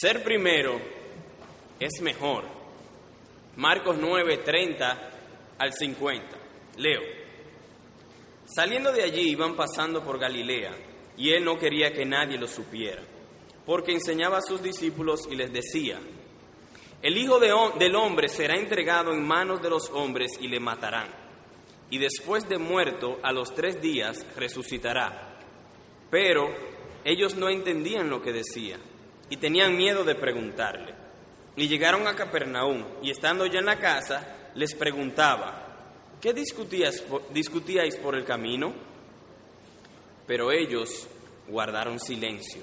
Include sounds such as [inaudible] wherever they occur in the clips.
Ser primero es mejor. Marcos 9, 30 al 50. Leo. Saliendo de allí iban pasando por Galilea, y él no quería que nadie lo supiera, porque enseñaba a sus discípulos y les decía, el Hijo de, del Hombre será entregado en manos de los hombres y le matarán, y después de muerto a los tres días resucitará. Pero ellos no entendían lo que decía y tenían miedo de preguntarle. Y llegaron a Capernaum y estando ya en la casa les preguntaba, ¿qué discutíais por el camino? Pero ellos guardaron silencio,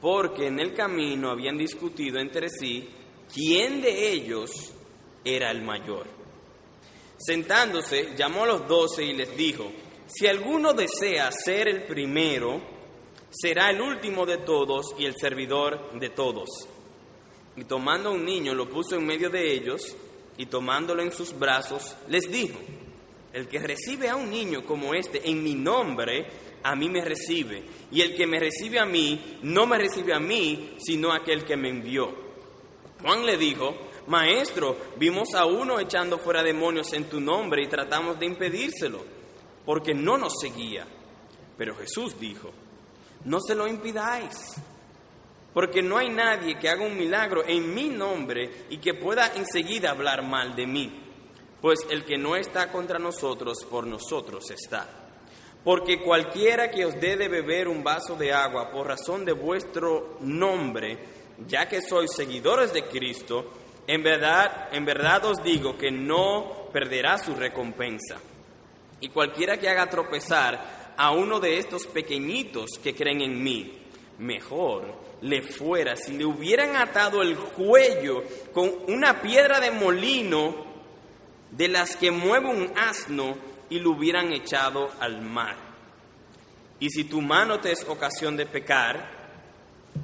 porque en el camino habían discutido entre sí quién de ellos era el mayor. Sentándose, llamó a los doce y les dijo, si alguno desea ser el primero, será el último de todos y el servidor de todos. Y tomando a un niño lo puso en medio de ellos y tomándolo en sus brazos, les dijo, el que recibe a un niño como este en mi nombre, a mí me recibe. Y el que me recibe a mí, no me recibe a mí, sino a aquel que me envió. Juan le dijo, Maestro, vimos a uno echando fuera demonios en tu nombre y tratamos de impedírselo, porque no nos seguía. Pero Jesús dijo, no se lo impidáis, porque no hay nadie que haga un milagro en mi nombre y que pueda enseguida hablar mal de mí, pues el que no está contra nosotros, por nosotros está. Porque cualquiera que os dé de beber un vaso de agua por razón de vuestro nombre, ya que sois seguidores de Cristo, en verdad, en verdad os digo que no perderá su recompensa. Y cualquiera que haga tropezar a uno de estos pequeñitos que creen en mí, mejor le fuera si le hubieran atado el cuello con una piedra de molino de las que mueve un asno y lo hubieran echado al mar. Y si tu mano te es ocasión de pecar,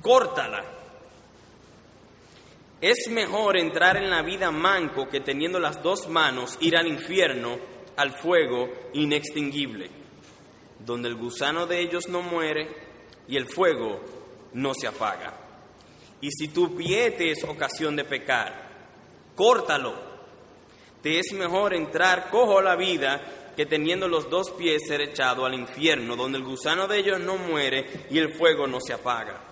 córtala. Es mejor entrar en la vida manco que teniendo las dos manos ir al infierno, al fuego inextinguible, donde el gusano de ellos no muere y el fuego no se apaga. Y si tu pie te es ocasión de pecar, córtalo. Te es mejor entrar cojo la vida que teniendo los dos pies ser echado al infierno, donde el gusano de ellos no muere y el fuego no se apaga.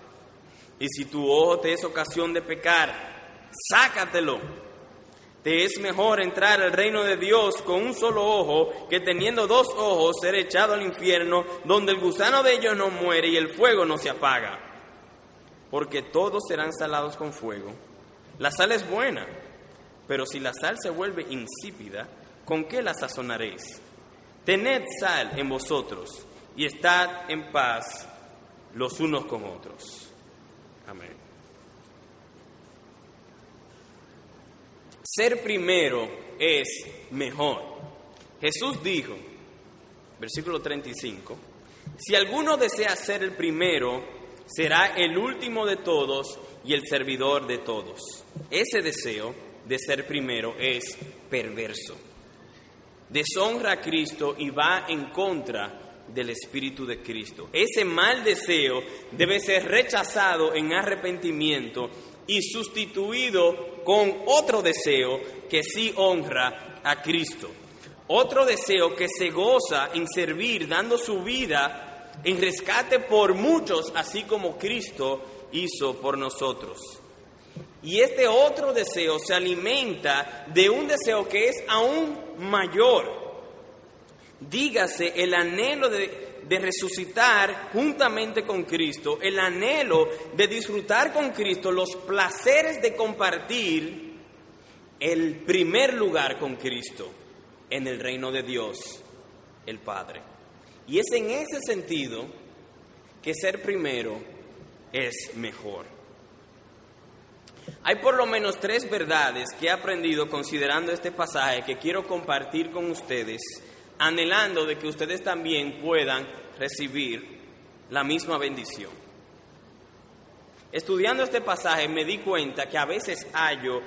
Y si tu ojo te es ocasión de pecar, sácatelo. Te es mejor entrar al reino de Dios con un solo ojo que teniendo dos ojos ser echado al infierno, donde el gusano de ellos no muere y el fuego no se apaga. Porque todos serán salados con fuego. La sal es buena, pero si la sal se vuelve insípida, ¿con qué la sazonaréis? Tened sal en vosotros y estad en paz los unos con otros. Ser primero es mejor. Jesús dijo, versículo 35, si alguno desea ser el primero, será el último de todos y el servidor de todos. Ese deseo de ser primero es perverso. Deshonra a Cristo y va en contra del Espíritu de Cristo. Ese mal deseo debe ser rechazado en arrepentimiento y sustituido con otro deseo que sí honra a Cristo. Otro deseo que se goza en servir, dando su vida en rescate por muchos, así como Cristo hizo por nosotros. Y este otro deseo se alimenta de un deseo que es aún mayor. Dígase el anhelo de, de, resucitar juntamente con Cristo, el anhelo de disfrutar con Cristo los placeres de compartir el primer lugar con Cristo en el reino de Dios, el Padre. Y es en ese sentido que ser primero es mejor. Hay por lo menos tres verdades que he aprendido considerando este pasaje que quiero compartir con ustedes, anhelando de que ustedes también puedan recibir la misma bendición. Estudiando este pasaje me di cuenta que a veces hallo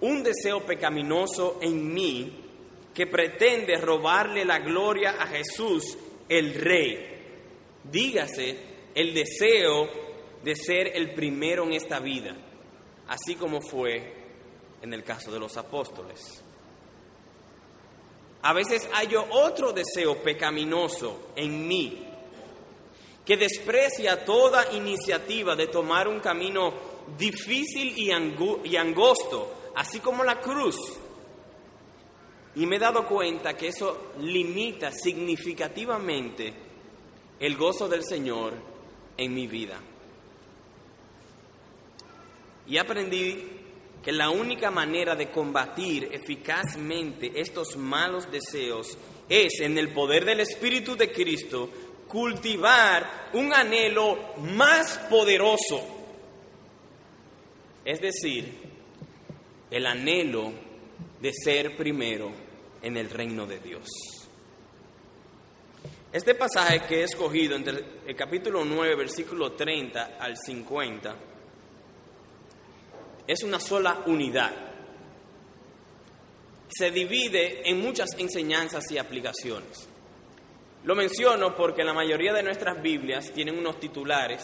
un deseo pecaminoso en mí que pretende robarle la gloria a Jesús, el Rey. Dígase el deseo de ser el primero en esta vida. así como fue en el caso de los apóstoles. A veces hay otro deseo pecaminoso en mí que desprecia toda iniciativa de tomar un camino difícil y, y angosto, así como la cruz. Y me he dado cuenta que eso limita significativamente el gozo del Señor en mi vida. Y aprendí que la única manera de combatir eficazmente estos malos deseos es en el poder del Espíritu de Cristo cultivar un anhelo más poderoso, es decir, el anhelo de ser primero en el reino de Dios. Este pasaje que he escogido entre el capítulo 9, versículo 30 al 50, es una sola unidad. Se divide en muchas enseñanzas y aplicaciones. Lo menciono porque la mayoría de nuestras Biblias tienen unos titulares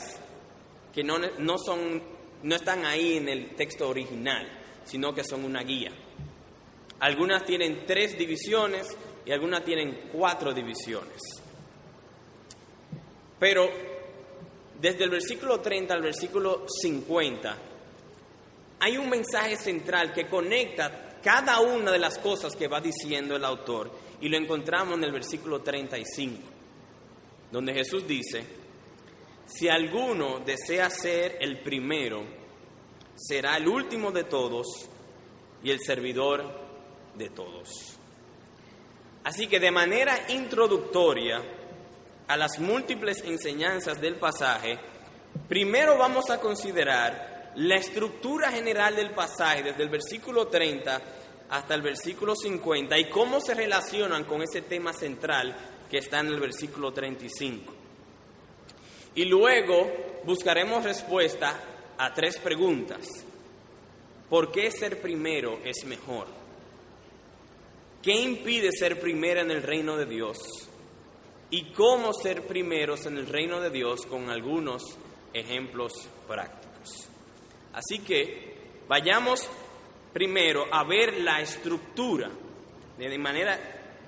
que no, no, son, no están ahí en el texto original, sino que son una guía. Algunas tienen tres divisiones y algunas tienen cuatro divisiones. Pero desde el versículo 30 al versículo 50 hay un mensaje central que conecta cada una de las cosas que va diciendo el autor y lo encontramos en el versículo 35, donde Jesús dice, si alguno desea ser el primero, será el último de todos y el servidor de todos. Así que de manera introductoria a las múltiples enseñanzas del pasaje, primero vamos a considerar la estructura general del pasaje, desde el versículo 30 hasta el versículo 50, y cómo se relacionan con ese tema central que está en el versículo 35. Y luego buscaremos respuesta a tres preguntas. ¿Por qué ser primero es mejor? ¿Qué impide ser primero en el reino de Dios? ¿Y cómo ser primeros en el reino de Dios con algunos ejemplos prácticos? Así que vayamos primero a ver la estructura, de manera,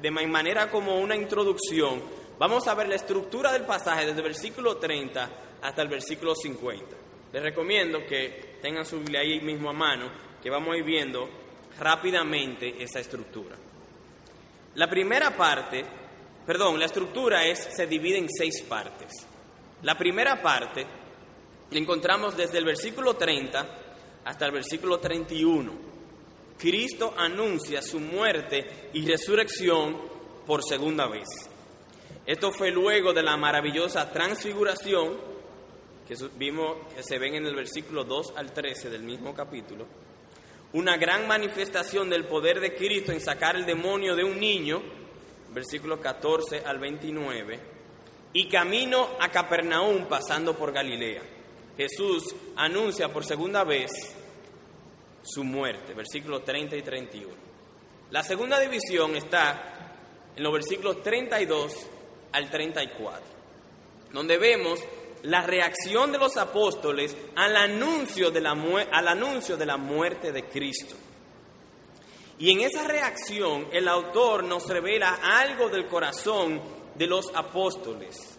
de manera como una introducción. Vamos a ver la estructura del pasaje desde el versículo 30 hasta el versículo 50. Les recomiendo que tengan su Biblia ahí mismo a mano, que vamos a ir viendo rápidamente esa estructura. La primera parte, perdón, la estructura es, se divide en seis partes. La primera parte encontramos desde el versículo 30 hasta el versículo 31. Cristo anuncia su muerte y resurrección por segunda vez. Esto fue luego de la maravillosa transfiguración que vimos que se ven en el versículo 2 al 13 del mismo capítulo. Una gran manifestación del poder de Cristo en sacar el demonio de un niño, versículo 14 al 29, y camino a Capernaum pasando por Galilea. Jesús anuncia por segunda vez su muerte, versículos 30 y 31. La segunda división está en los versículos 32 al 34, donde vemos la reacción de los apóstoles al anuncio de la, al anuncio de la muerte de Cristo. Y en esa reacción el autor nos revela algo del corazón de los apóstoles.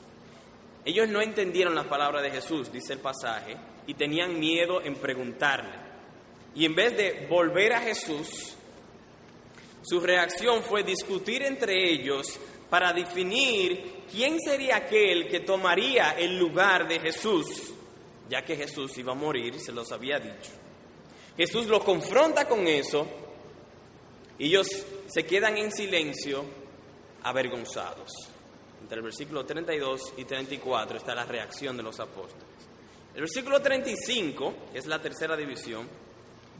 Ellos no entendieron la palabra de Jesús, dice el pasaje, y tenían miedo en preguntarle. Y en vez de volver a Jesús, su reacción fue discutir entre ellos para definir quién sería aquel que tomaría el lugar de Jesús, ya que Jesús iba a morir, se los había dicho. Jesús los confronta con eso y ellos se quedan en silencio, avergonzados entre el versículo 32 y 34 está la reacción de los apóstoles. El versículo 35, que es la tercera división,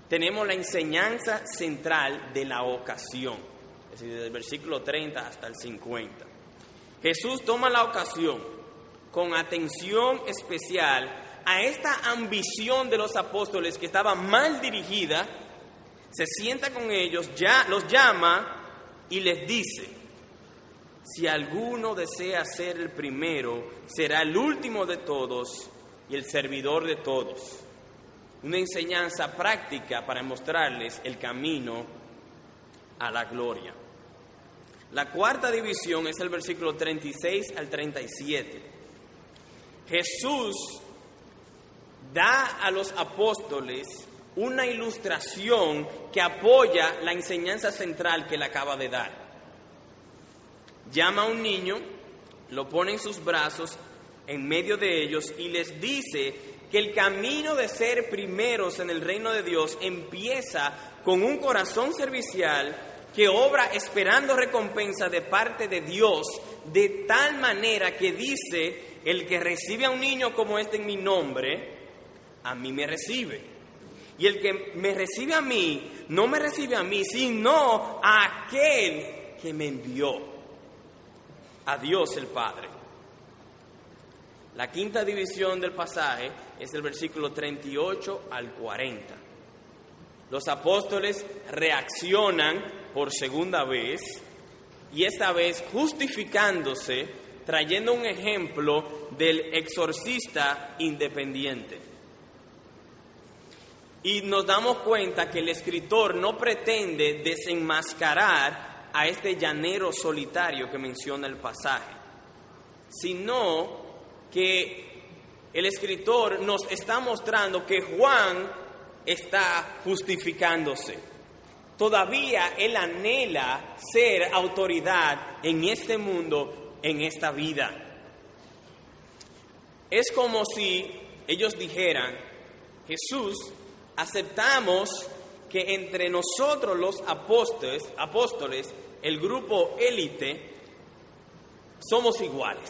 tenemos la enseñanza central de la ocasión, es decir, desde el versículo 30 hasta el 50. Jesús toma la ocasión con atención especial a esta ambición de los apóstoles que estaba mal dirigida, se sienta con ellos, ya los llama y les dice, si alguno desea ser el primero, será el último de todos y el servidor de todos. una enseñanza práctica para mostrarles el camino a la gloria. La cuarta división es el versículo 36 al 37. Jesús da a los apóstoles una ilustración que apoya la enseñanza central que le acaba de dar. Llama a un niño, lo pone en sus brazos, en medio de ellos, y les dice que el camino de ser primeros en el reino de Dios empieza con un corazón servicial que obra esperando recompensa de parte de Dios, de tal manera que dice, el que recibe a un niño como este en mi nombre, a mí me recibe. Y el que me recibe a mí, no me recibe a mí, sino a aquel que me envió, a Dios el Padre. La quinta división del pasaje es el versículo 38 al 40. Los apóstoles reaccionan por segunda vez y esta vez justificándose, trayendo un ejemplo del exorcista independiente. Y nos damos cuenta que el escritor no pretende desenmascarar a este llanero solitario que menciona el pasaje, sino que el escritor nos está mostrando que Juan está justificándose. Todavía él anhela ser autoridad en este mundo, en esta vida. Es como si ellos dijeran, Jesús, aceptamos que entre nosotros los apóstoles, apóstoles el grupo élite, somos iguales.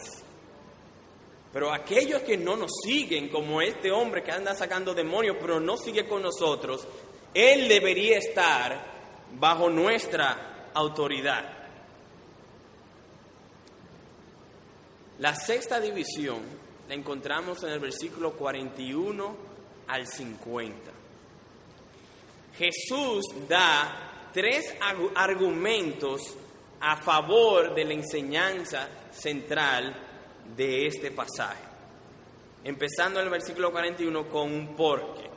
Pero aquellos que no nos siguen, como este hombre que anda sacando demonios, pero no sigue con nosotros, él debería estar bajo nuestra autoridad. La sexta división la encontramos en el versículo 41 al 50. Jesús da tres argumentos a favor de la enseñanza central de este pasaje. Empezando en el versículo 41 con un porqué.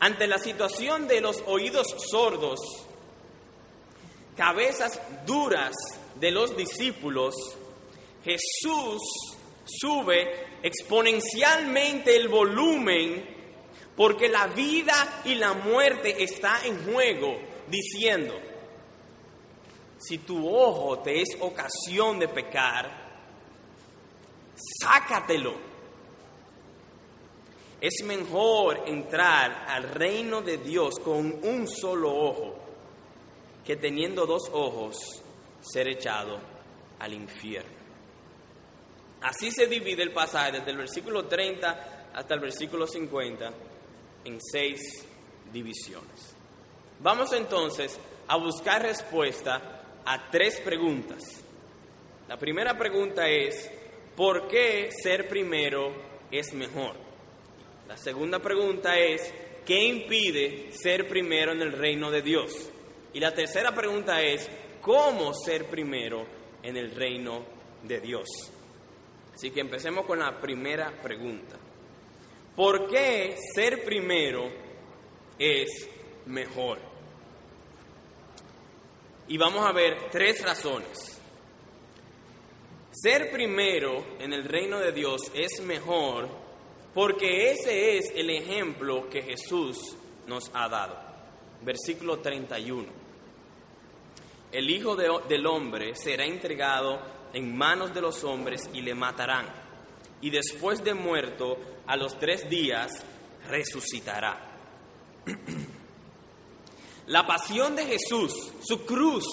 Ante la situación de los oídos sordos, cabezas duras de los discípulos, Jesús sube exponencialmente el volumen porque la vida y la muerte está en juego, diciendo, si tu ojo te es ocasión de pecar, sácatelo. Es mejor entrar al reino de Dios con un solo ojo que teniendo dos ojos ser echado al infierno. Así se divide el pasaje desde el versículo 30 hasta el versículo 50 en seis divisiones. Vamos entonces a buscar respuesta a tres preguntas. La primera pregunta es, ¿por qué ser primero es mejor? La segunda pregunta es, ¿qué impide ser primero en el reino de Dios? Y la tercera pregunta es, ¿cómo ser primero en el reino de Dios? Así que empecemos con la primera pregunta. ¿Por qué ser primero es mejor? Y vamos a ver tres razones. Ser primero en el reino de Dios es mejor porque ese es el ejemplo que Jesús nos ha dado. Versículo 31. El Hijo del Hombre será entregado en manos de los hombres y le matarán. Y después de muerto, a los tres días, resucitará. [clears throat] La pasión de Jesús, su cruz,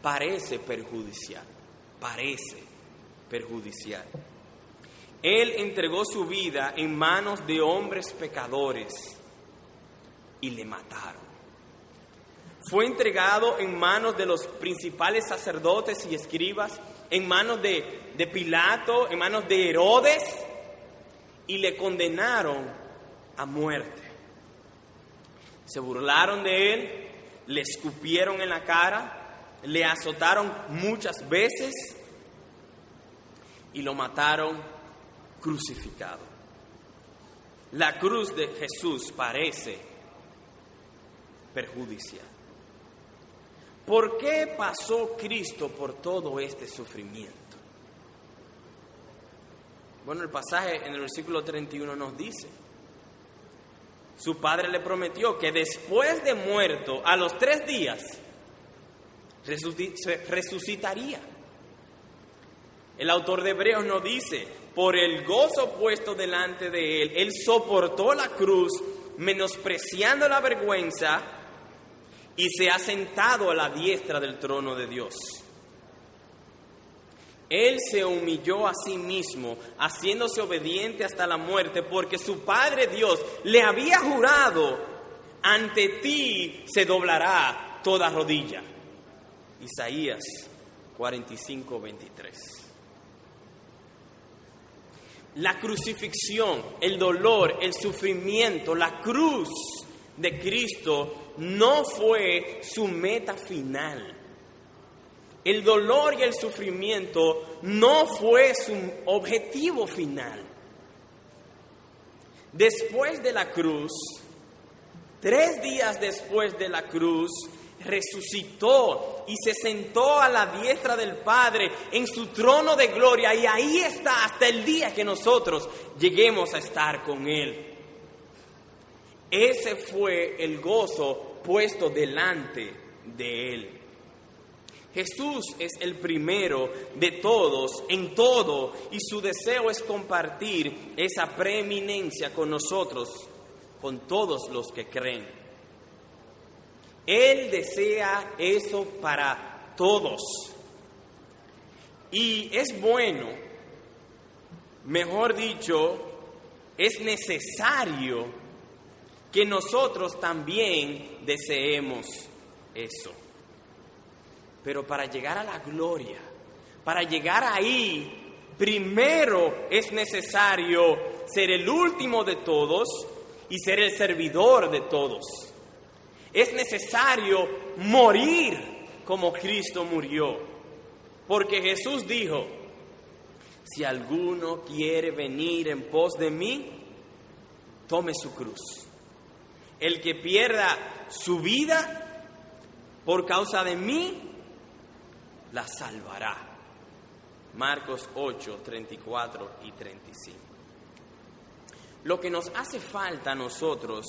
parece perjudicial parece perjudicial. Él entregó su vida en manos de hombres pecadores y le mataron. Fue entregado en manos de los principales sacerdotes y escribas, en manos de, de Pilato, en manos de Herodes, y le condenaron a muerte. Se burlaron de él, le escupieron en la cara, le azotaron muchas veces y lo mataron crucificado. la cruz de Jesús parece perjudicial. ¿Por qué pasó Cristo por todo este sufrimiento? Bueno, el pasaje en el versículo 31 nos dice, su padre le prometió que después de muerto, a los tres días, resucitaría. El autor de Hebreos nos dice, por el gozo puesto delante de él, él soportó la cruz, menospreciando la vergüenza, y se ha sentado a la diestra del trono de Dios. Él se humilló a sí mismo, haciéndose obediente hasta la muerte, porque su Padre Dios le había jurado, ante ti se doblará toda rodilla. Isaías 45, 23. La crucifixión, el dolor, el sufrimiento, la cruz de Cristo no fue su meta final. El dolor y el sufrimiento no fue su objetivo final. Después de la cruz, tres días después de la cruz, resucitó y se sentó a la diestra del Padre en su trono de gloria y ahí está hasta el día que nosotros lleguemos a estar con Él. Ese fue el gozo puesto delante de Él. Jesús es el primero de todos en todo y su deseo es compartir esa preeminencia con nosotros, con todos los que creen. Él desea eso para todos. Y es bueno, mejor dicho, es necesario que nosotros también deseemos eso. Pero para llegar a la gloria, para llegar ahí, primero es necesario ser el último de todos y ser el servidor de todos. Es necesario morir como Cristo murió. Porque Jesús dijo, si alguno quiere venir en pos de mí, tome su cruz. El que pierda su vida por causa de mí, la salvará. Marcos 8, 34 y 35. Lo que nos hace falta a nosotros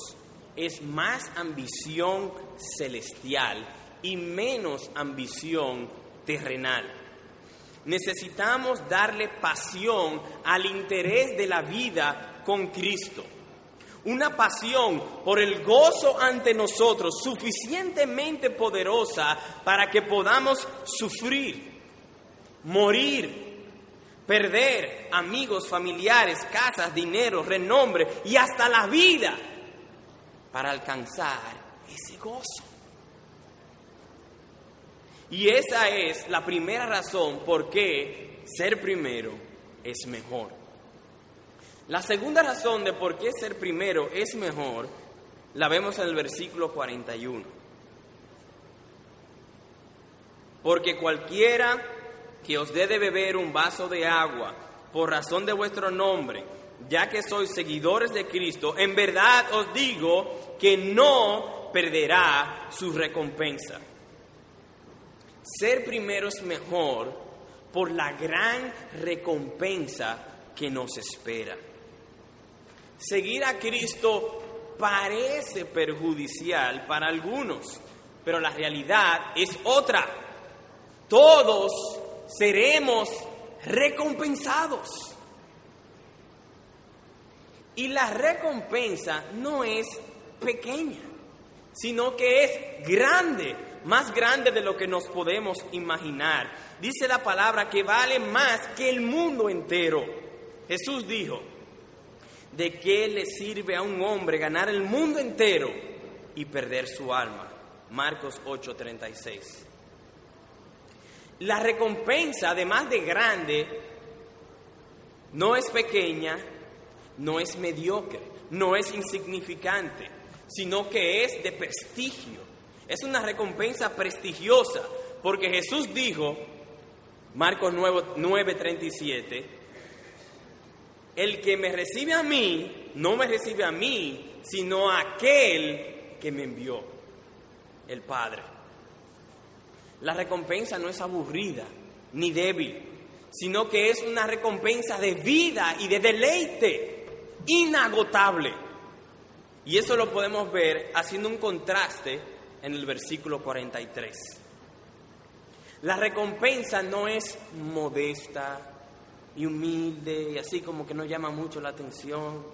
es más ambición celestial y menos ambición terrenal. Necesitamos darle pasión al interés de la vida con Cristo. Una pasión por el gozo ante nosotros suficientemente poderosa para que podamos sufrir, morir, perder amigos, familiares, casas, dinero, renombre y hasta la vida para alcanzar ese gozo. Y esa es la primera razón por qué ser primero es mejor. La segunda razón de por qué ser primero es mejor la vemos en el versículo 41. Porque cualquiera que os dé de beber un vaso de agua por razón de vuestro nombre, ya que sois seguidores de Cristo, en verdad os digo que no perderá su recompensa. Ser primero es mejor por la gran recompensa que nos espera. Seguir a Cristo parece perjudicial para algunos, pero la realidad es otra. Todos seremos recompensados. Y la recompensa no es pequeña, sino que es grande, más grande de lo que nos podemos imaginar. Dice la palabra que vale más que el mundo entero. Jesús dijo, ¿de qué le sirve a un hombre ganar el mundo entero y perder su alma? Marcos 8:36. La recompensa, además de grande, no es pequeña, no es mediocre, no es insignificante, sino que es de prestigio. Es una recompensa prestigiosa, porque Jesús dijo, Marcos 9:37, el que me recibe a mí, no me recibe a mí, sino a aquel que me envió, el Padre. La recompensa no es aburrida ni débil, sino que es una recompensa de vida y de deleite inagotable. Y eso lo podemos ver haciendo un contraste en el versículo 43. La recompensa no es modesta y humilde y así como que no llama mucho la atención,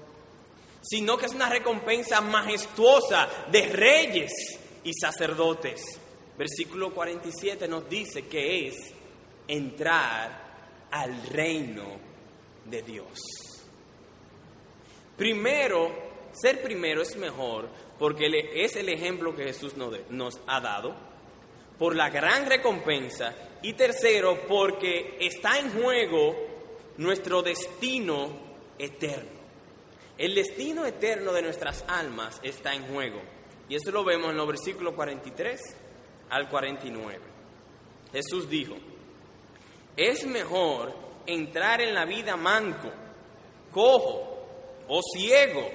sino que es una recompensa majestuosa de reyes y sacerdotes. Versículo 47 nos dice que es entrar al reino de Dios. Primero, ser primero es mejor porque es el ejemplo que Jesús nos ha dado, por la gran recompensa, y tercero, porque está en juego nuestro destino eterno. El destino eterno de nuestras almas está en juego. Y esto lo vemos en los versículos 43 al 49. Jesús dijo, es mejor entrar en la vida manco, cojo o ciego,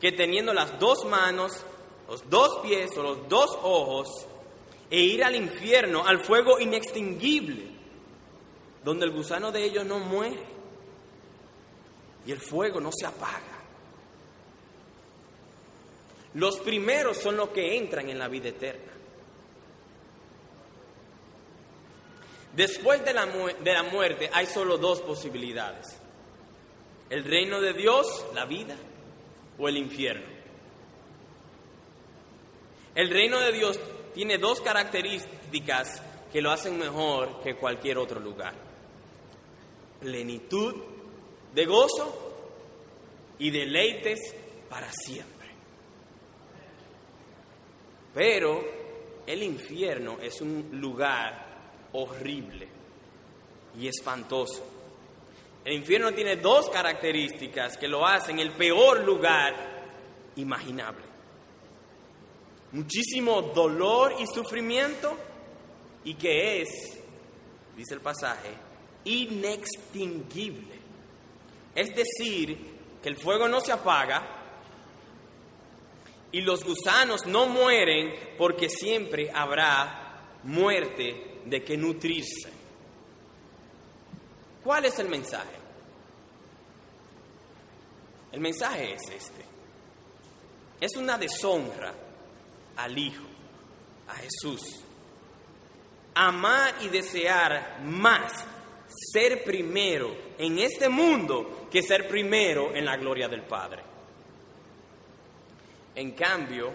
que teniendo las dos manos, los dos pies o los dos ojos, e ir al infierno, al fuego inextinguible, donde el gusano de ellos no muere y el fuego no se apaga. Los primeros son los que entran en la vida eterna. Después de la, de la muerte hay solo dos posibilidades. El reino de Dios, la vida, o el infierno. El reino de Dios tiene dos características que lo hacen mejor que cualquier otro lugar. Plenitud de gozo y deleites para siempre. Pero el infierno es un lugar horrible y espantoso. El infierno tiene dos características que lo hacen el peor lugar imaginable. Muchísimo dolor y sufrimiento y que es, dice el pasaje, inextinguible. Es decir, que el fuego no se apaga y los gusanos no mueren porque siempre habrá muerte de qué nutrirse. ¿Cuál es el mensaje? El mensaje es este. Es una deshonra al Hijo, a Jesús. Amar y desear más ser primero en este mundo que ser primero en la gloria del Padre. En cambio,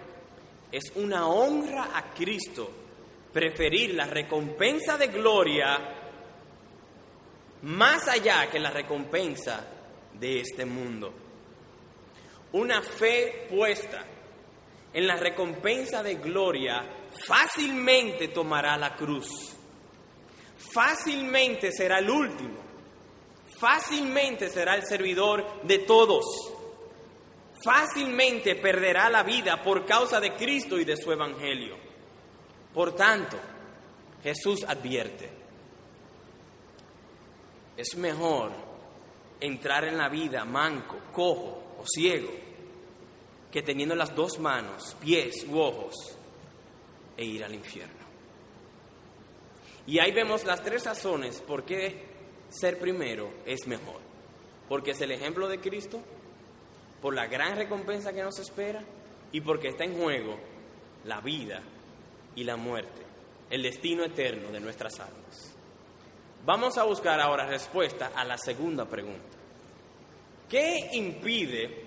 es una honra a Cristo preferir la recompensa de gloria más allá que la recompensa de este mundo. Una fe puesta en la recompensa de gloria fácilmente tomará la cruz, fácilmente será el último, fácilmente será el servidor de todos, fácilmente perderá la vida por causa de Cristo y de su Evangelio. Por tanto, Jesús advierte, es mejor entrar en la vida manco, cojo o ciego que teniendo las dos manos, pies u ojos e ir al infierno. Y ahí vemos las tres razones por qué ser primero es mejor. Porque es el ejemplo de Cristo, por la gran recompensa que nos espera y porque está en juego la vida y la muerte, el destino eterno de nuestras almas. Vamos a buscar ahora respuesta a la segunda pregunta. ¿Qué impide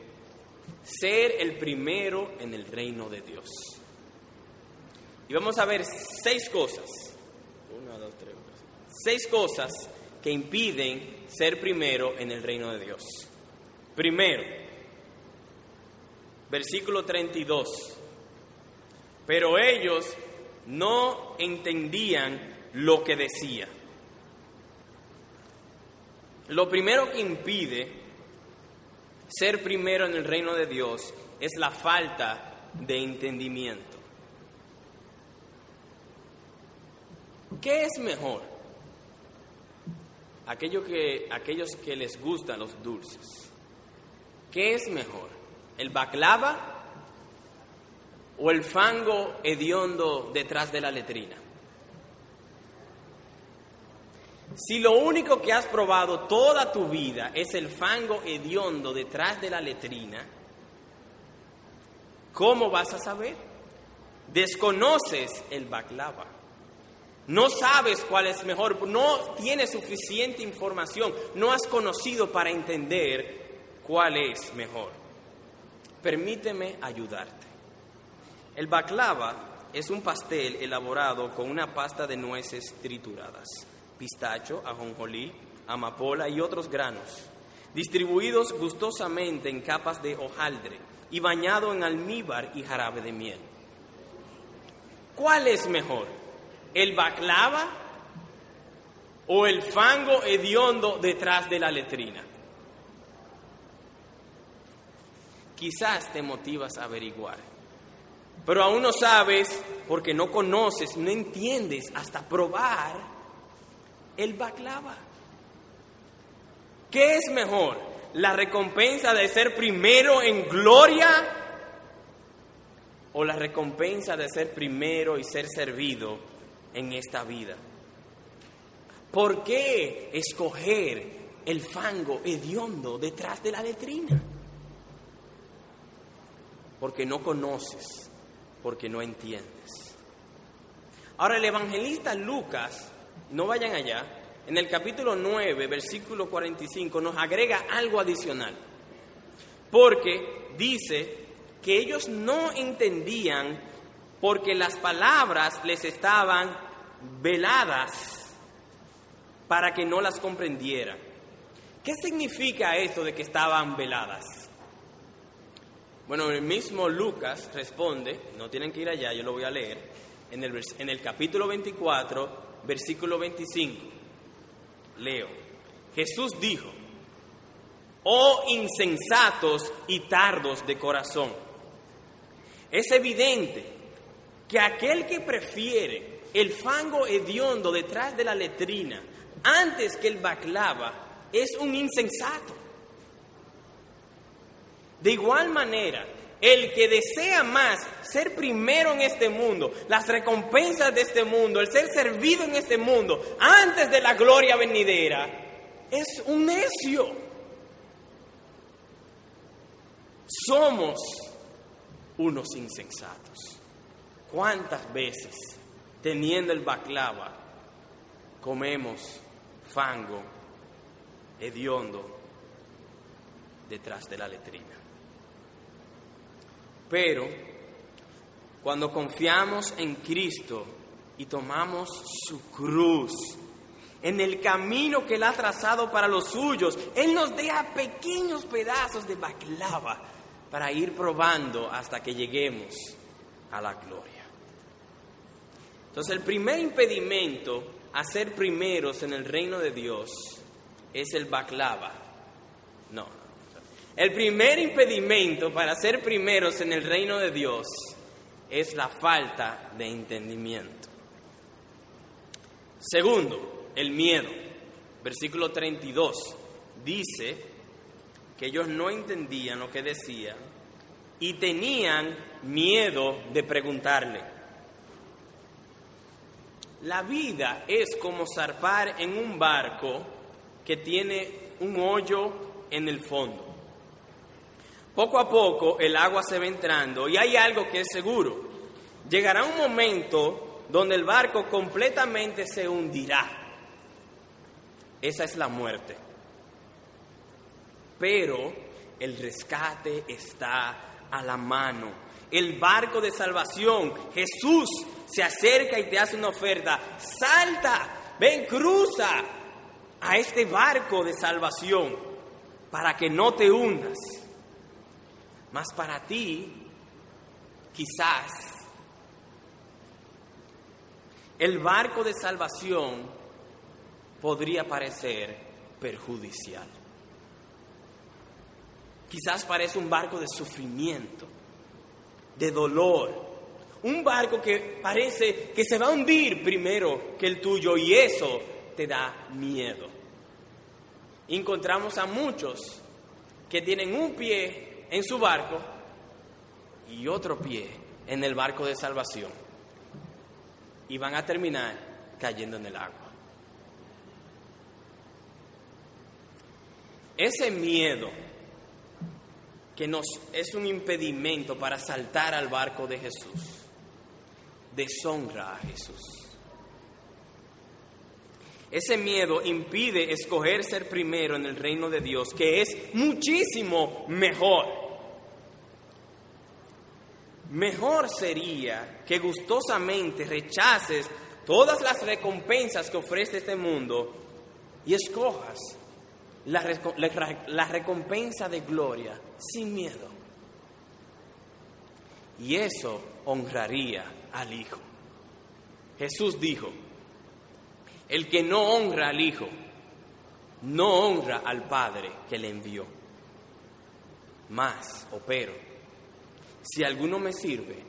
ser el primero en el reino de Dios? Y vamos a ver seis cosas. Una, dos, tres, seis cosas que impiden ser primero en el reino de Dios. Primero, versículo 32. Pero ellos no entendían lo que decía. Lo primero que impide ser primero en el reino de Dios es la falta de entendimiento. ¿Qué es mejor? aquello que, aquellos que les gustan los dulces, ¿qué es mejor? ¿El baklava o el fango hediondo detrás de la letrina? Si lo único que has probado toda tu vida es el fango hediondo detrás de la letrina, ¿cómo vas a saber? Desconoces el baklava. No sabes cuál es mejor, no tienes suficiente información, no has conocido para entender cuál es mejor. Permíteme ayudarte. El baklava es un pastel elaborado con una pasta de nueces trituradas pistacho, ajonjolí, amapola y otros granos, distribuidos gustosamente en capas de hojaldre y bañado en almíbar y jarabe de miel. ¿Cuál es mejor? ¿El baklava o el fango hediondo detrás de la letrina? Quizás te motivas a averiguar, pero aún no sabes porque no conoces, no entiendes hasta probar el baklava. ¿Qué es mejor? ¿La recompensa de ser primero en gloria o la recompensa de ser primero y ser servido en esta vida? ¿Por qué escoger el fango hediondo detrás de la letrina? Porque no conoces, porque no entiendes. Ahora el evangelista Lucas no vayan allá, en el capítulo 9, versículo 45, nos agrega algo adicional. Porque dice que ellos no entendían porque las palabras les estaban veladas para que no las comprendieran. ¿Qué significa esto de que estaban veladas? Bueno, el mismo Lucas responde, no tienen que ir allá, yo lo voy a leer, en el, en el capítulo 24, versículo 25. Leo. Jesús dijo, oh insensatos y tardos de corazón. Es evidente que aquel que prefiere el fango hediondo detrás de la letrina antes que el baklava es un insensato. De igual manera, el que desea más ser primero en este mundo, las recompensas de este mundo, el ser servido en este mundo, antes de la gloria venidera, es un necio. Somos unos insensatos. ¿Cuántas veces, teniendo el baklava, comemos fango hediondo detrás de la letrina? Pero cuando confiamos en Cristo y tomamos su cruz, en el camino que Él ha trazado para los suyos, Él nos deja pequeños pedazos de baklava para ir probando hasta que lleguemos a la gloria. Entonces el primer impedimento a ser primeros en el reino de Dios es el baklava. No, el primer impedimento para ser primeros en el reino de Dios es la falta de entendimiento. Segundo, el miedo. Versículo 32 dice que ellos no entendían lo que decía y tenían miedo de preguntarle. La vida es como zarpar en un barco que tiene un hoyo en el fondo. Poco a poco el agua se va entrando y hay algo que es seguro. Llegará un momento donde el barco completamente se hundirá. Esa es la muerte. Pero el rescate está a la mano. El barco de salvación, Jesús se acerca y te hace una oferta. Salta, ven, cruza a este barco de salvación para que no te hundas. Mas para ti, quizás, el barco de salvación podría parecer perjudicial. Quizás parece un barco de sufrimiento, de dolor, un barco que parece que se va a hundir primero que el tuyo y eso te da miedo. encontramos a muchos que tienen un pie en su barco y otro pie en el barco de salvación. Y van a terminar cayendo en el agua. Ese miedo que nos es un impedimento para saltar al barco de Jesús, deshonra a Jesús. Ese miedo impide escoger ser primero en el reino de Dios, que es muchísimo mejor. Mejor sería que gustosamente rechaces todas las recompensas que ofrece este mundo y escojas la, recompensa de gloria sin miedo. Y eso honraría al Hijo. Jesús dijo, el que no honra al Hijo, no honra al Padre que le envió. Más, o pero, si alguno me sirve,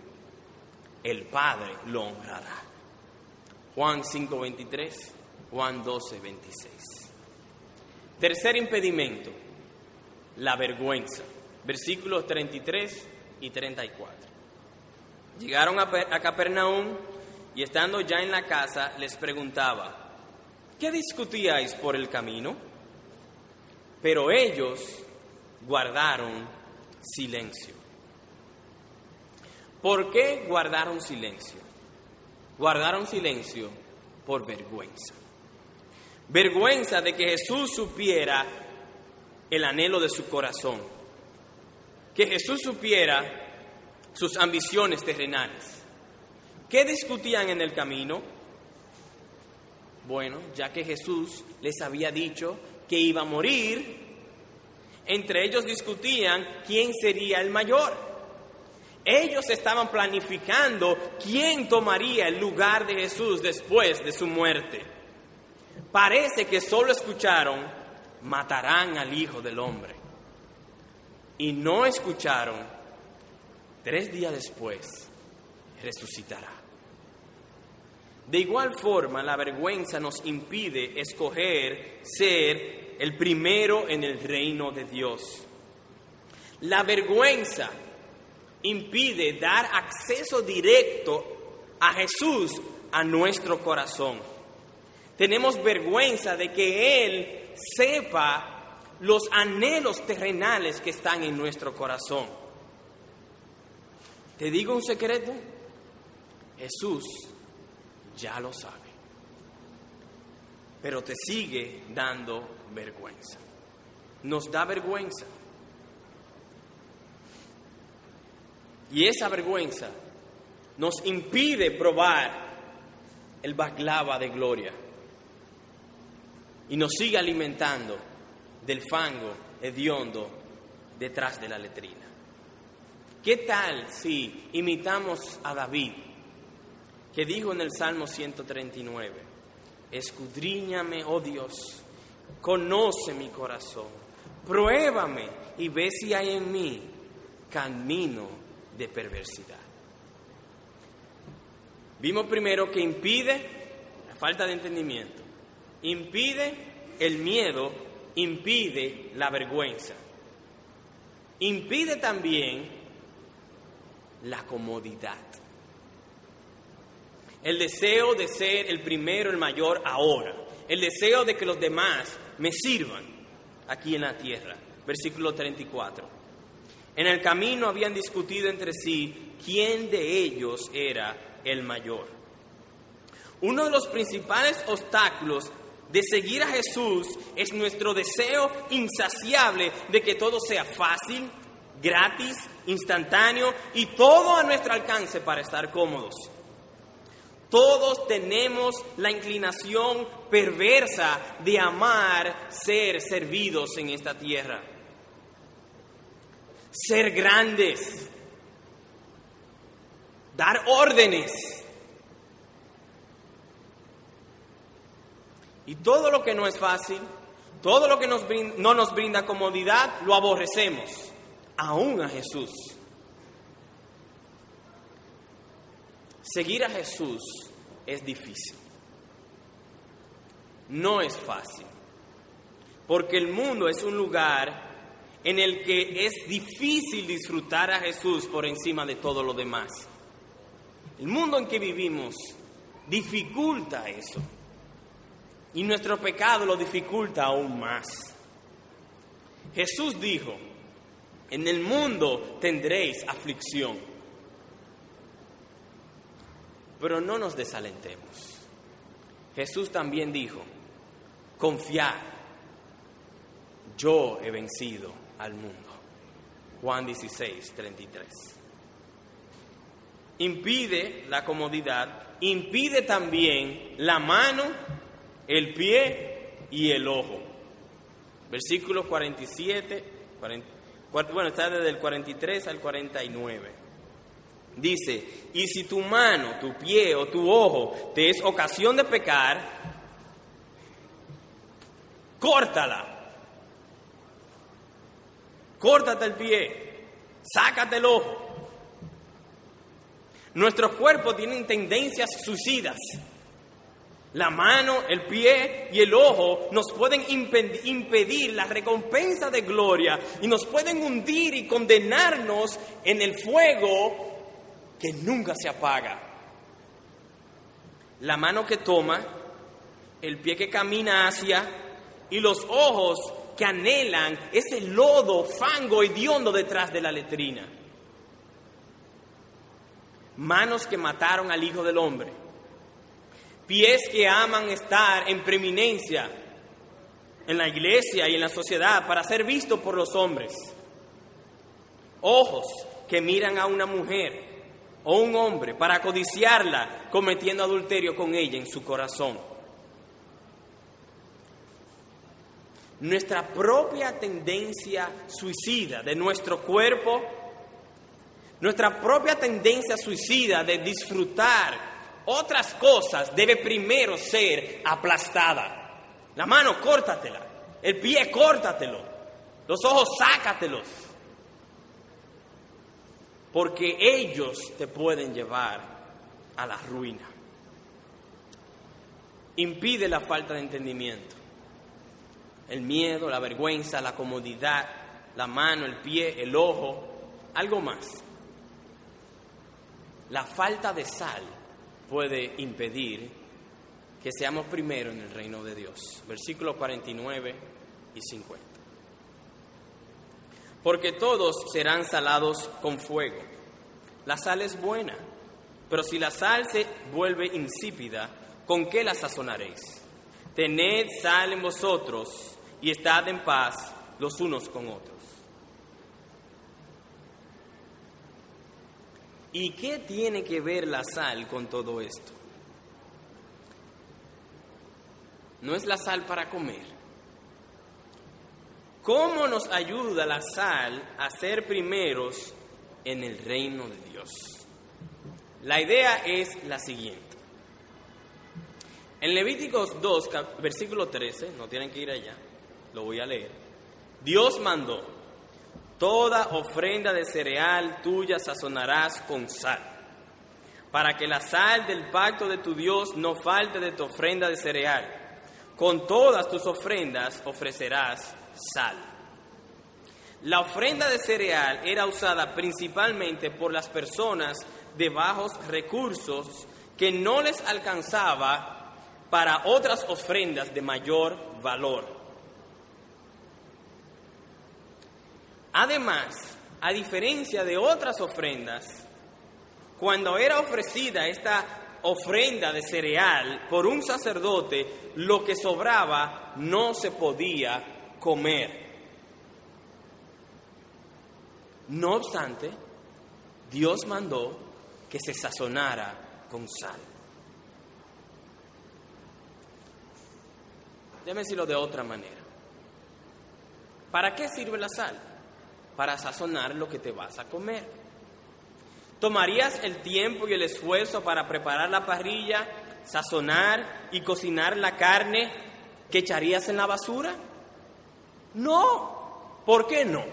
el Padre lo honrará. Juan 5:23, Juan 12:26. Tercer impedimento, la vergüenza. Versículos 33 y 34. Llegaron a, Capernaum y estando ya en la casa les preguntaba, ¿qué discutíais por el camino? Pero ellos guardaron silencio. ¿Por qué guardaron silencio? Guardaron silencio por vergüenza. Vergüenza de que Jesús supiera el anhelo de su corazón. Que Jesús supiera sus ambiciones terrenales. ¿Qué discutían en el camino? Bueno, ya que Jesús les había dicho que iba a morir, entre ellos discutían quién sería el mayor. Ellos estaban planificando quién tomaría el lugar de Jesús después de su muerte parece que solo escucharon, matarán al Hijo del Hombre. Y no escucharon, tres días después, resucitará. De igual forma, la vergüenza nos impide escoger ser el primero en el reino de Dios. La vergüenza impide dar acceso directo a Jesús a nuestro corazón. Tenemos vergüenza de que Él sepa los anhelos terrenales que están en nuestro corazón. Te digo un secreto, Jesús ya lo sabe, pero te sigue dando vergüenza. Nos da vergüenza. Y esa vergüenza nos impide probar el baklava de gloria y nos sigue alimentando del fango hediondo detrás de la letrina. ¿Qué tal si imitamos a David, que dijo en el Salmo 139, escudriñame, oh Dios, conoce mi corazón, pruébame y ve si hay en mí camino de perversidad. Vimos primero que impide la falta de entendimiento impide el miedo, impide la vergüenza. Impide también la comodidad. El deseo de ser el primero, el mayor ahora. El deseo de que los demás me sirvan aquí en la tierra. Versículo 34. En el camino habían discutido entre sí quién de ellos era el mayor. Uno de los principales obstáculos de seguir a Jesús es nuestro deseo insaciable de que todo sea fácil, gratis, instantáneo y todo a nuestro alcance para estar cómodos. Todos tenemos la inclinación perversa de amar ser servidos en esta tierra. Ser grandes. Dar órdenes Y todo lo que no es fácil, todo lo que no nos brinda comodidad, lo aborrecemos, aún a Jesús. Seguir a Jesús es difícil, no es fácil. porque el mundo es un lugar en el que es difícil disfrutar a Jesús por encima de todo lo demás. El mundo en que vivimos dificulta eso. Y nuestro pecado lo dificulta aún más. Jesús dijo, en el mundo tendréis aflicción, pero no nos desalentemos. Jesús también dijo, confiad, yo he vencido al mundo. Juan 16, 33. Impide la comodidad, impide también la mano, el pie y el ojo. Versículo 47, bueno, está desde el 43 al 49. Dice, y si tu mano, tu pie o tu ojo te es ocasión de pecar, córtala. Córtate el pie, sácate el ojo. Nuestros cuerpos tienen tendencias suicidas. La mano, el pie y el ojo nos pueden impedir la recompensa de gloria y nos pueden hundir y condenarnos en el fuego que nunca se apaga. La mano que toma, el pie que camina hacia y los ojos que anhelan ese lodo, fango hediondo detrás de la letrina. Manos que mataron al Hijo del Hombre pies que aman estar en preeminencia en la iglesia y en la sociedad para ser vistos por los hombres, ojos que miran a una mujer o un hombre para codiciarla cometiendo adulterio con ella en su corazón. Nuestra propia tendencia suicida de nuestro cuerpo, nuestra propia tendencia suicida de disfrutar otras cosas debe primero ser aplastada. La mano, córtatela. El pie, córtatelo. Los ojos, sácatelos. Porque ellos te pueden llevar a la ruina. Impide la falta de entendimiento. El miedo, la vergüenza, la comodidad, la mano, el pie, el ojo, algo más. La falta de sal puede impedir que seamos primero en el reino de Dios. Versículos 49 y 50. Porque todos serán salados con fuego. La sal es buena, pero si la sal se vuelve insípida, ¿con qué la sazonaréis? Tened sal en vosotros y estad en paz los unos con otros. ¿Y qué tiene que ver la sal con todo esto? No es la sal para comer. ¿Cómo nos ayuda la sal a ser primeros en el reino de Dios? La idea es la siguiente. En Levíticos 2, versículo 13, no tienen que ir allá, lo voy a leer. Dios mandó, Toda ofrenda de cereal tuya sazonarás con sal, para que la sal del pacto de tu Dios no falte de tu ofrenda de cereal. Con todas tus ofrendas ofrecerás sal. La ofrenda de cereal era usada principalmente por las personas de bajos recursos que no les alcanzaba para otras ofrendas de mayor valor. Además, a diferencia de otras ofrendas, cuando era ofrecida esta ofrenda de cereal por un sacerdote, lo que sobraba no se podía comer. No obstante, Dios mandó que se sazonara con sal. Déjame decirlo de otra manera. ¿Para qué sirve la sal? Para sazonar lo que te vas a comer. ¿Tomarías el tiempo y el esfuerzo para preparar la parrilla, sazonar y cocinar la carne que echarías en la basura? No. ¿Por qué no?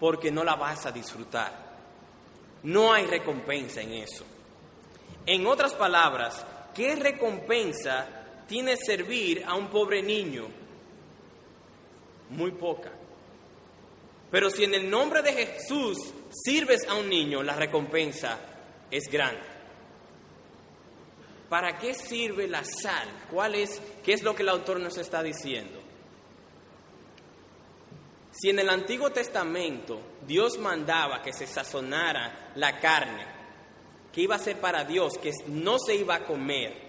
Porque no la vas a disfrutar. No hay recompensa en eso. En otras palabras, ¿qué recompensa tiene servir a un pobre niño muy poca. Pero si en el nombre de Jesús sirves a un niño, la recompensa es grande. ¿Para qué sirve la sal? ¿Cuál es, ¿Qué es lo que el autor nos está diciendo? Si en el Antiguo Testamento Dios mandaba que se sazonara la carne, que iba a ser para Dios, que no se iba a comer,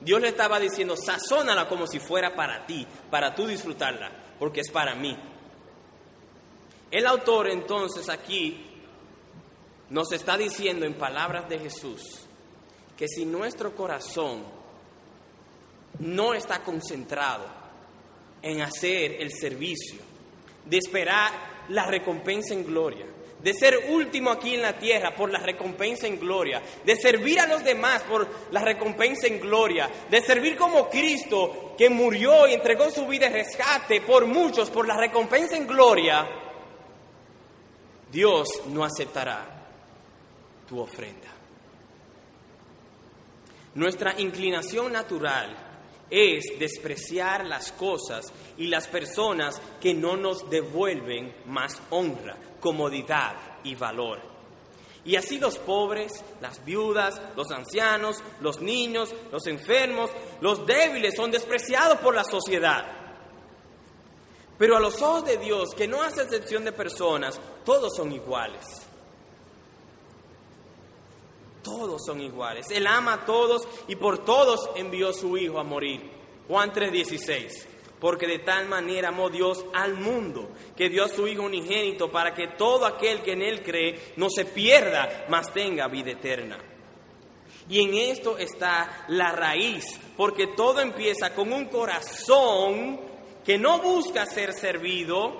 Dios le estaba diciendo, sazónala como si fuera para ti, para tú disfrutarla, porque es para mí. El autor entonces aquí nos está diciendo en palabras de Jesús que si nuestro corazón no está concentrado en hacer el servicio, de esperar la recompensa en gloria, de ser último aquí en la tierra por la recompensa en gloria, de servir a los demás por la recompensa en gloria, de servir como Cristo que murió y entregó su vida en rescate por muchos por la recompensa en gloria, Dios no aceptará tu ofrenda. Nuestra inclinación natural es despreciar las cosas y las personas que no nos devuelven más honra, comodidad y valor. Y así los pobres, las viudas, los ancianos, los niños, los enfermos, los débiles son despreciados por la sociedad. Pero a los ojos de Dios, que no hace excepción de personas, todos son iguales. Todos son iguales. Él ama a todos y por todos envió a su Hijo a morir. Juan 3:16. Porque de tal manera amó Dios al mundo, que dio a su Hijo unigénito para que todo aquel que en Él cree no se pierda, mas tenga vida eterna. Y en esto está la raíz, porque todo empieza con un corazón que no busca ser servido,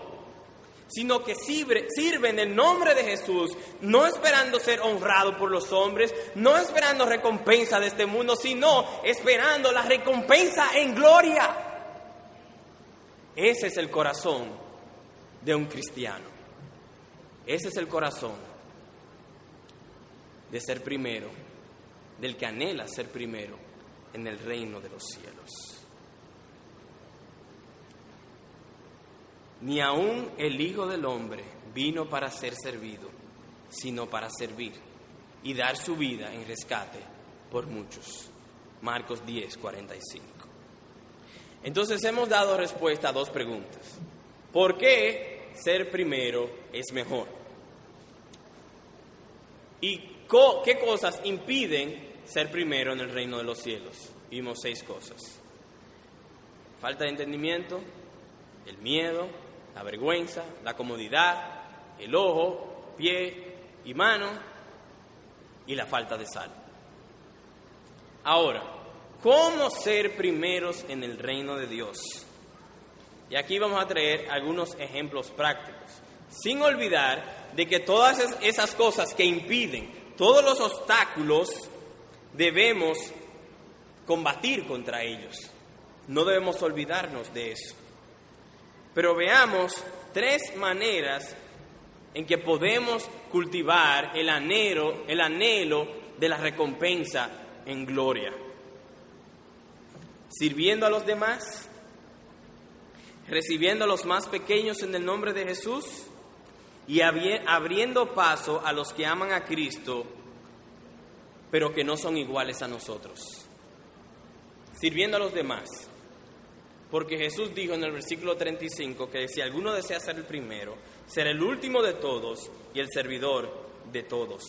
sino que sirve, en el nombre de Jesús, no esperando ser honrado por los hombres, no esperando recompensa de este mundo, sino esperando la recompensa en gloria. Ese es el corazón de un cristiano. Ese es el corazón de ser primero, del que anhela ser primero en el reino de los cielos. Ni aun el Hijo del Hombre vino para ser servido, sino para servir y dar su vida en rescate por muchos. Marcos 10, 45. Entonces hemos dado respuesta a dos preguntas. ¿Por qué ser primero es mejor? ¿Y qué cosas impiden ser primero en el reino de los cielos? Vimos seis cosas. Falta de entendimiento, el miedo, la vergüenza, la comodidad, el ojo, pie y mano y la falta de sal. Ahora, ¿cómo ser primeros en el reino de Dios? Y aquí vamos a traer algunos ejemplos prácticos, sin olvidar de que todas esas cosas que impiden, todos los obstáculos, debemos combatir contra ellos. No debemos olvidarnos de eso. Pero veamos tres maneras en que podemos cultivar el anhelo, el anhelo de la recompensa en gloria. Sirviendo a los demás, recibiendo a los más pequeños en el nombre de Jesús y abriendo paso a los que aman a Cristo, pero que no son iguales a nosotros. Sirviendo a los demás. Porque Jesús dijo en el versículo 35 que si alguno desea ser el primero, será el último de todos y el servidor de todos.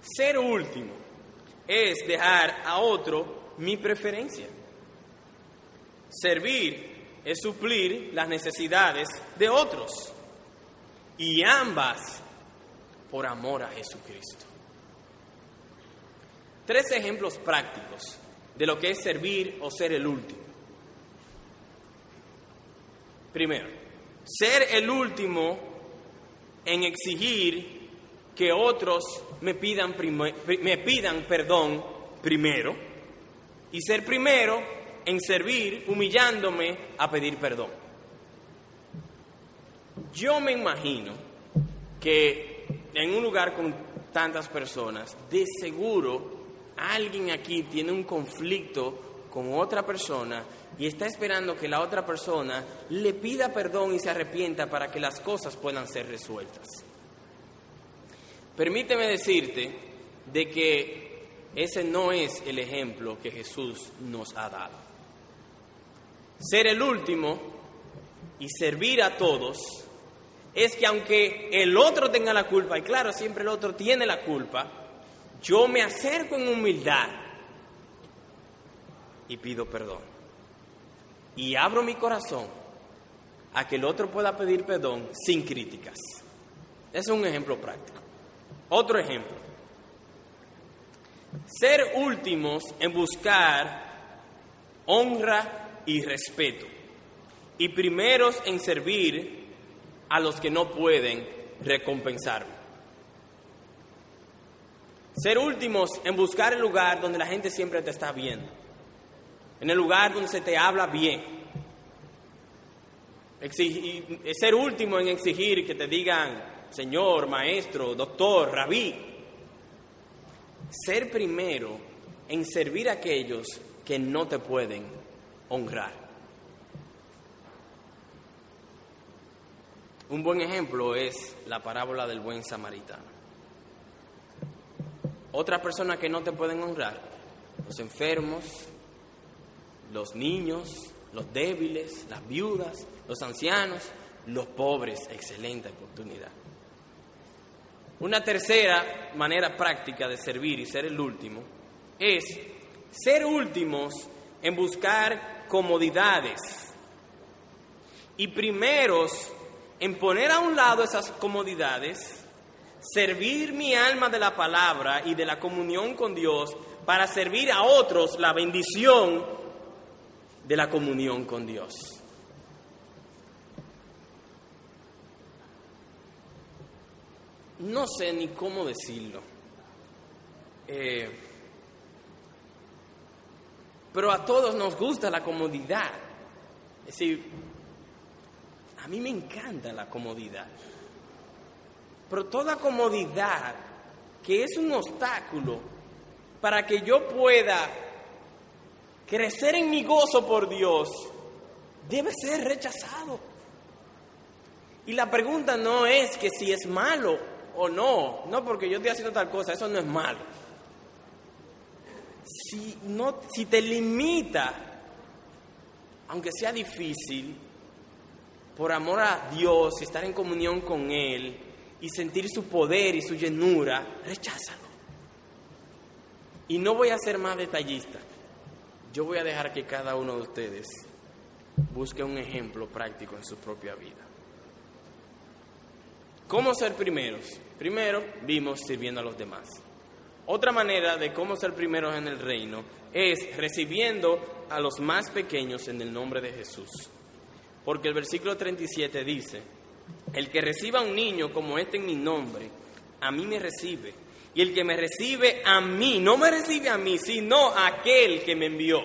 Ser último es dejar a otro mi preferencia. Servir es suplir las necesidades de otros. Y ambas por amor a Jesucristo. Tres ejemplos prácticos de lo que es servir o ser el último. Primero, ser el último en exigir que otros me pidan, me pidan perdón primero y ser primero en servir humillándome a pedir perdón. Yo me imagino que en un lugar con tantas personas, de seguro alguien aquí tiene un conflicto con otra persona y está esperando que la otra persona le pida perdón y se arrepienta para que las cosas puedan ser resueltas. Permíteme decirte de que ese no es el ejemplo que Jesús nos ha dado. Ser el último y servir a todos es que aunque el otro tenga la culpa, y claro, siempre el otro tiene la culpa, yo me acerco en humildad y pido perdón. Y abro mi corazón a que el otro pueda pedir perdón sin críticas. Ese es un ejemplo práctico. Otro ejemplo. Ser últimos en buscar honra y respeto. Y primeros en servir a los que no pueden recompensarme. Ser últimos en buscar el lugar donde la gente siempre te está viendo. En el lugar donde se te habla bien. ser último en exigir que te digan señor, maestro, doctor, rabí. Ser primero en servir a aquellos que no te pueden honrar. Un buen ejemplo es la parábola del buen samaritano. Otra persona que no te pueden honrar, los enfermos, los niños, los débiles, las viudas, los ancianos, los pobres, excelente oportunidad. Una tercera manera práctica de servir y ser el último es ser últimos en buscar comodidades y primeros en poner a un lado esas comodidades, servir mi alma de la palabra y de la comunión con Dios para servir a otros la bendición de la comunión con Dios. no sé ni cómo decirlo. Eh, pero a todos nos gusta la comodidad. Es decir, a mí me encanta la comodidad. Pero toda comodidad que es un obstáculo para que yo pueda crecer en mi gozo por Dios, debe ser rechazado. Y la pregunta no es que si es malo o no, no porque yo estoy haciendo tal cosa, eso no es malo. Si, no, si te limita, aunque sea difícil, por amor a Dios, estar en comunión con Él y sentir su poder y su llenura, recházalo. Y no voy a ser más detallista. Yo voy a dejar que cada uno de ustedes busque un ejemplo práctico en su propia vida. ¿Cómo ser primeros? Primero, vimos sirviendo a los demás. Otra manera de cómo ser primeros en el reino es recibiendo a los más pequeños en el nombre de Jesús. Porque el versículo 37 dice, el que reciba a un niño como este en mi nombre, a mí me recibe. Y el que me recibe a mí, no me recibe a mí, sino a aquel que me envió.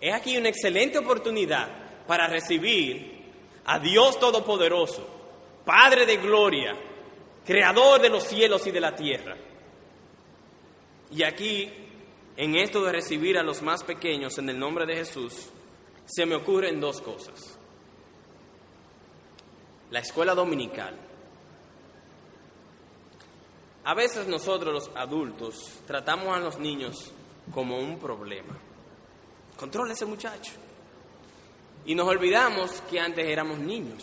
Es aquí una excelente oportunidad para recibir a Dios Todopoderoso Padre de gloria, creador de los cielos y de la tierra. Y aquí, en esto de recibir a los más pequeños en el nombre de Jesús, se me ocurren dos cosas. La escuela dominical. A veces nosotros los adultos tratamos a los niños como un problema. Controla ese muchacho. Y nos olvidamos que antes éramos niños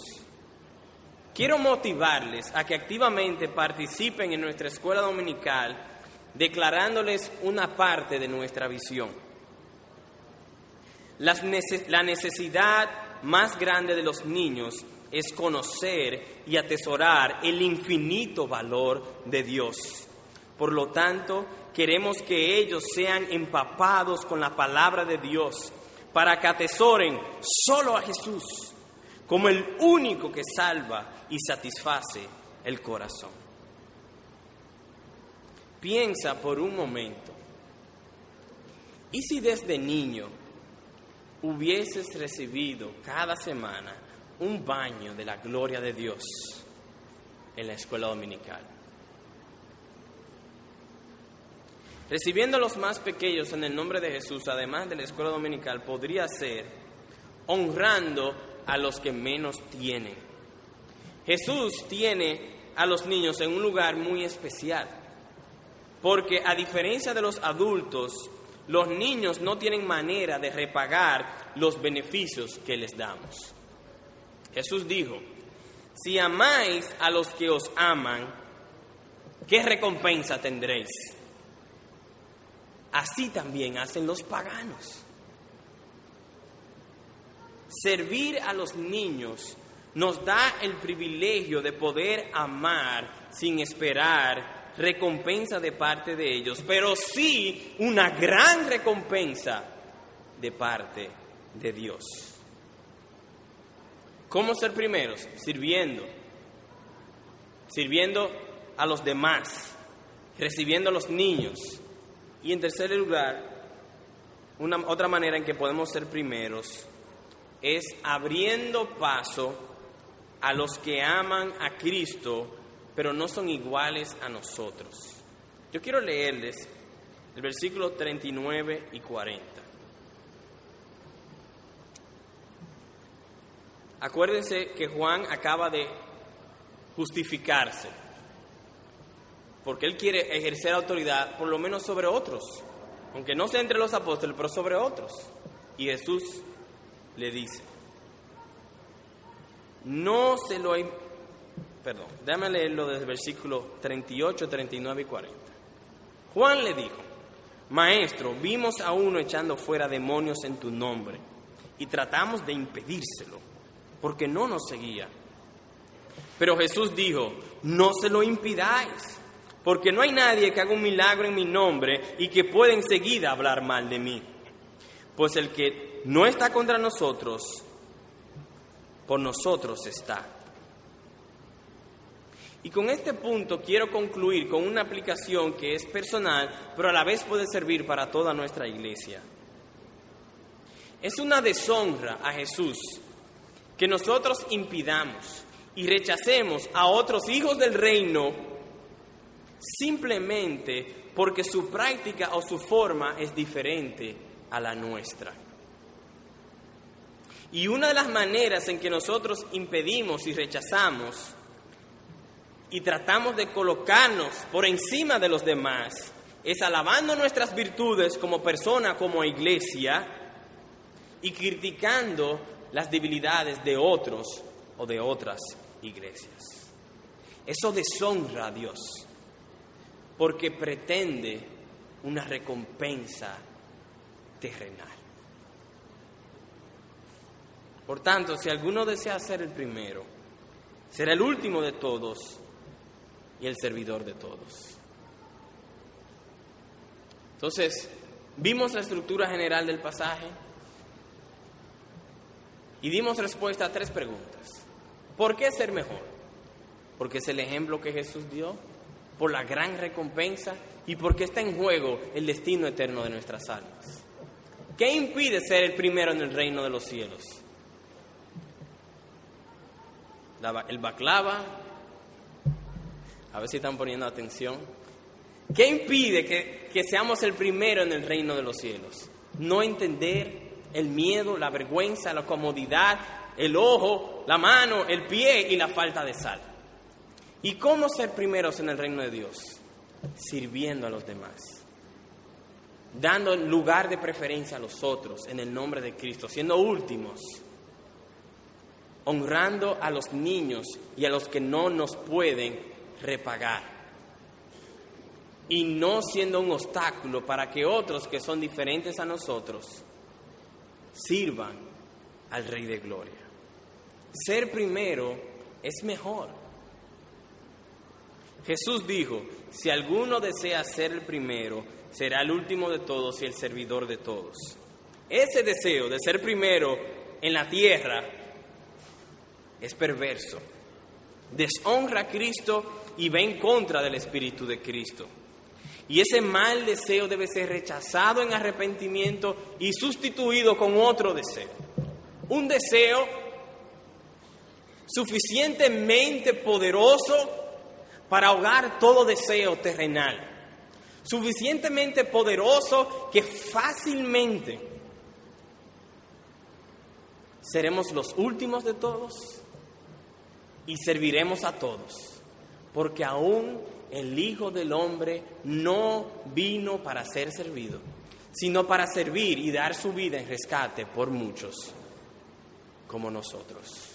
Quiero motivarles a que activamente participen en nuestra escuela dominical, declarándoles una parte de nuestra visión. La necesidad más grande de los niños es conocer y atesorar el infinito valor de Dios. Por lo tanto, queremos que ellos sean empapados con la palabra de Dios para que atesoren solo a Jesús como el único que salva y satisface el corazón. Piensa por un momento, ¿y si desde niño hubieses recibido cada semana un baño de la gloria de Dios en la escuela dominical? Recibiendo a los más pequeños en el nombre de Jesús, además de la escuela dominical, podría ser honrando a los que menos tienen. Jesús tiene a los niños en un lugar muy especial, porque a diferencia de los adultos, los niños no tienen manera de repagar los beneficios que les damos. Jesús dijo, si amáis a los que os aman, ¿qué recompensa tendréis? Así también hacen los paganos. Servir a los niños nos da el privilegio de poder amar sin esperar recompensa de parte de ellos, pero sí una gran recompensa de parte de Dios. ¿Cómo ser primeros? Sirviendo. Sirviendo a los demás, recibiendo a los niños. Y en tercer lugar, una, otra manera en que podemos ser primeros es abriendo paso a los que aman a Cristo, pero no son iguales a nosotros. Yo quiero leerles el versículo 39 y 40. Acuérdense que Juan acaba de justificarse, porque él quiere ejercer autoridad por lo menos sobre otros, aunque no sea entre los apóstoles, pero sobre otros. Y Jesús le dice, no se lo... Perdón, déjame leerlo desde el versículo 38, 39 y 40. Juan le dijo, Maestro, vimos a uno echando fuera demonios en tu nombre y tratamos de impedírselo, porque no nos seguía. Pero Jesús dijo, no se lo impidáis, porque no hay nadie que haga un milagro en mi nombre y que pueda enseguida hablar mal de mí. Pues el que no está contra nosotros, por nosotros está. Y con este punto quiero concluir con una aplicación que es personal, pero a la vez puede servir para toda nuestra iglesia. Es una deshonra a Jesús que nosotros impidamos y rechacemos a otros hijos del reino simplemente porque su práctica o su forma es diferente a la nuestra. Y una de las maneras en que nosotros impedimos y rechazamos y tratamos de colocarnos por encima de los demás es alabando nuestras virtudes como persona, como iglesia, y criticando las debilidades de otros o de otras iglesias. Eso deshonra a Dios porque pretende una recompensa terrenal. Por tanto, si alguno desea ser el primero, será el último de todos y el servidor de todos. Entonces, vimos la estructura general del pasaje y dimos respuesta a tres preguntas. ¿Por qué ser mejor? Porque es el ejemplo que Jesús dio, por la gran recompensa y porque está en juego el destino eterno de nuestras almas. ¿Qué impide ser el primero en el reino de los cielos? el baklava, a ver si están poniendo atención. ¿Qué impide que, que seamos el primero en el reino de los cielos? No entender el miedo, la vergüenza, la comodidad, el ojo, la mano, el pie y la falta de sal. ¿Y cómo ser primeros en el reino de Dios? Sirviendo a los demás, dando lugar de preferencia a los otros en el nombre de Cristo, siendo últimos honrando a los niños y a los que no nos pueden repagar. Y no siendo un obstáculo para que otros que son diferentes a nosotros sirvan al Rey de Gloria. Ser primero es mejor. Jesús dijo, si alguno desea ser el primero, será el último de todos y el servidor de todos. Ese deseo de ser primero en la tierra es perverso. Deshonra a Cristo y va en contra del Espíritu de Cristo. Y ese mal deseo debe ser rechazado en arrepentimiento y sustituido con otro deseo. Un deseo suficientemente poderoso para ahogar todo deseo terrenal. suficientemente poderoso que fácilmente seremos los últimos de todos y serviremos a todos, porque aún el Hijo del Hombre no vino para ser servido, sino para servir y dar su vida en rescate por muchos como nosotros.